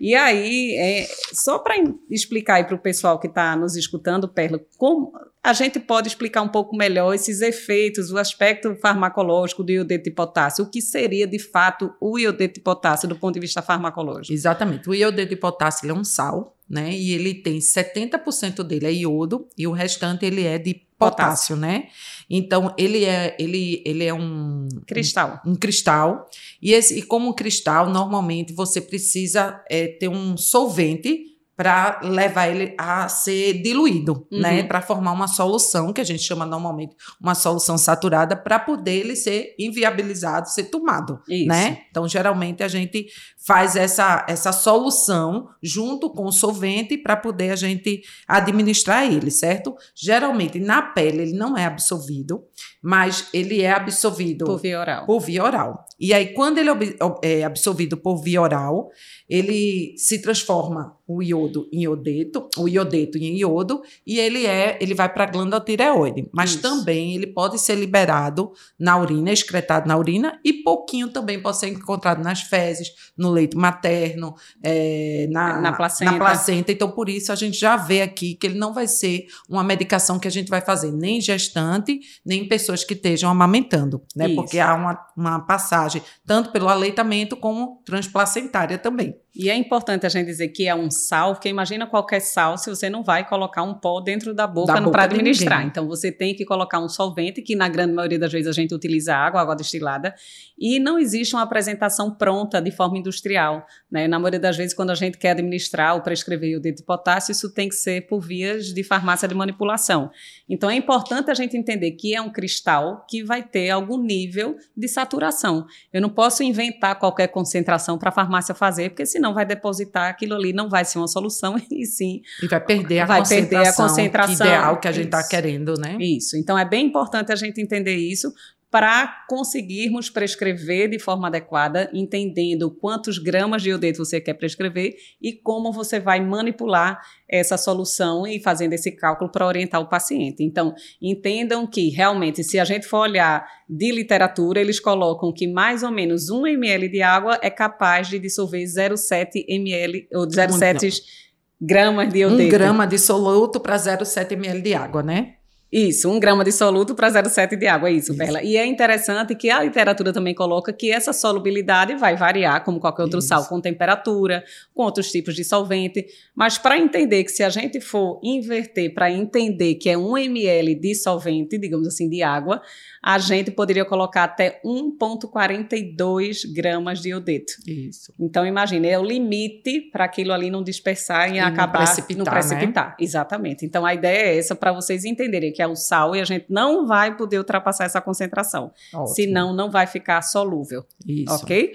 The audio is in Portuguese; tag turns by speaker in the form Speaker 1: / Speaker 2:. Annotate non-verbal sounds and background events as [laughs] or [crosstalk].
Speaker 1: E aí, é, só para explicar aí para o pessoal que está nos escutando, Perla, como a gente pode explicar um pouco melhor esses efeitos, o aspecto farmacológico do iodeto de potássio, o que seria de fato o iodeto de potássio do ponto de vista farmacológico?
Speaker 2: Exatamente. O iodeto de potássio é um sal, né? E ele tem 70% dele é iodo e o restante ele é de potássio, né? Então ele é ele, ele é um
Speaker 1: cristal,
Speaker 2: um, um cristal e, esse, e como cristal normalmente você precisa é, ter um solvente para levar ele a ser diluído, né? uhum. né? Para formar uma solução, que a gente chama normalmente uma solução saturada, para poder ele ser inviabilizado, ser tomado, Isso. né? Então, geralmente, a gente faz essa, essa solução junto com o solvente para poder a gente administrar ele, certo? Geralmente, na pele, ele não é absorvido, mas ele é absorvido...
Speaker 1: Por via oral.
Speaker 2: Por via oral. E aí, quando ele é absorvido por via oral, ele se transforma o iodo em iodeto, o iodeto em iodo, e ele é, ele vai para a glândula tireoide. Mas Isso. também ele pode ser liberado na urina, excretado na urina, e pouquinho também pode ser encontrado nas fezes, no leito materno, é, na,
Speaker 1: na, placenta.
Speaker 2: na placenta. Então, por isso, a gente já vê aqui que ele não vai ser uma medicação que a gente vai fazer nem gestante, nem em pessoas que estejam amamentando, né? Isso. Porque há uma, uma passagem tanto pelo aleitamento como transplacentária também.
Speaker 1: E é importante a gente dizer que é um sal, porque imagina qualquer sal se você não vai colocar um pó dentro da boca, boca para administrar. Então você tem que colocar um solvente, que na grande maioria das vezes a gente utiliza água, água destilada, e não existe uma apresentação pronta de forma industrial. Né? Na maioria das vezes, quando a gente quer administrar ou prescrever o dedo de potássio, isso tem que ser por vias de farmácia de manipulação. Então é importante a gente entender que é um cristal que vai ter algum nível de saturação. Eu não posso inventar qualquer concentração para a farmácia fazer, porque senão não vai depositar aquilo ali, não vai ser uma solução, [laughs] e sim.
Speaker 2: E vai perder a, vai concentração, perder a concentração ideal que a gente está querendo, né?
Speaker 1: Isso. Então é bem importante a gente entender isso para conseguirmos prescrever de forma adequada, entendendo quantos gramas de iodeto você quer prescrever e como você vai manipular essa solução e fazendo esse cálculo para orientar o paciente. Então, entendam que realmente, se a gente for olhar de literatura, eles colocam que mais ou menos 1 ml de água é capaz de dissolver 0,7 ml ou 0,7 gramas de iodeto.
Speaker 2: Um grama de soluto para 0,7 ml de água, né?
Speaker 1: Isso, um grama de soluto para 0,7 de água, é isso, isso, Perla. E é interessante que a literatura também coloca que essa solubilidade vai variar, como qualquer outro isso. sal, com temperatura, com outros tipos de solvente. Mas para entender que se a gente for inverter, para entender que é 1 ml de solvente, digamos assim, de água, a gente poderia colocar até 1,42 gramas de iodeto.
Speaker 2: Isso.
Speaker 1: Então, imagine, é o limite para aquilo ali não dispersar e, e acabar
Speaker 2: não precipitar. Não precipitar. Né?
Speaker 1: Exatamente. Então, a ideia é essa para vocês entenderem que é o sal e a gente não vai poder ultrapassar essa concentração. Ótimo. Senão, não vai ficar solúvel. Isso. Ok?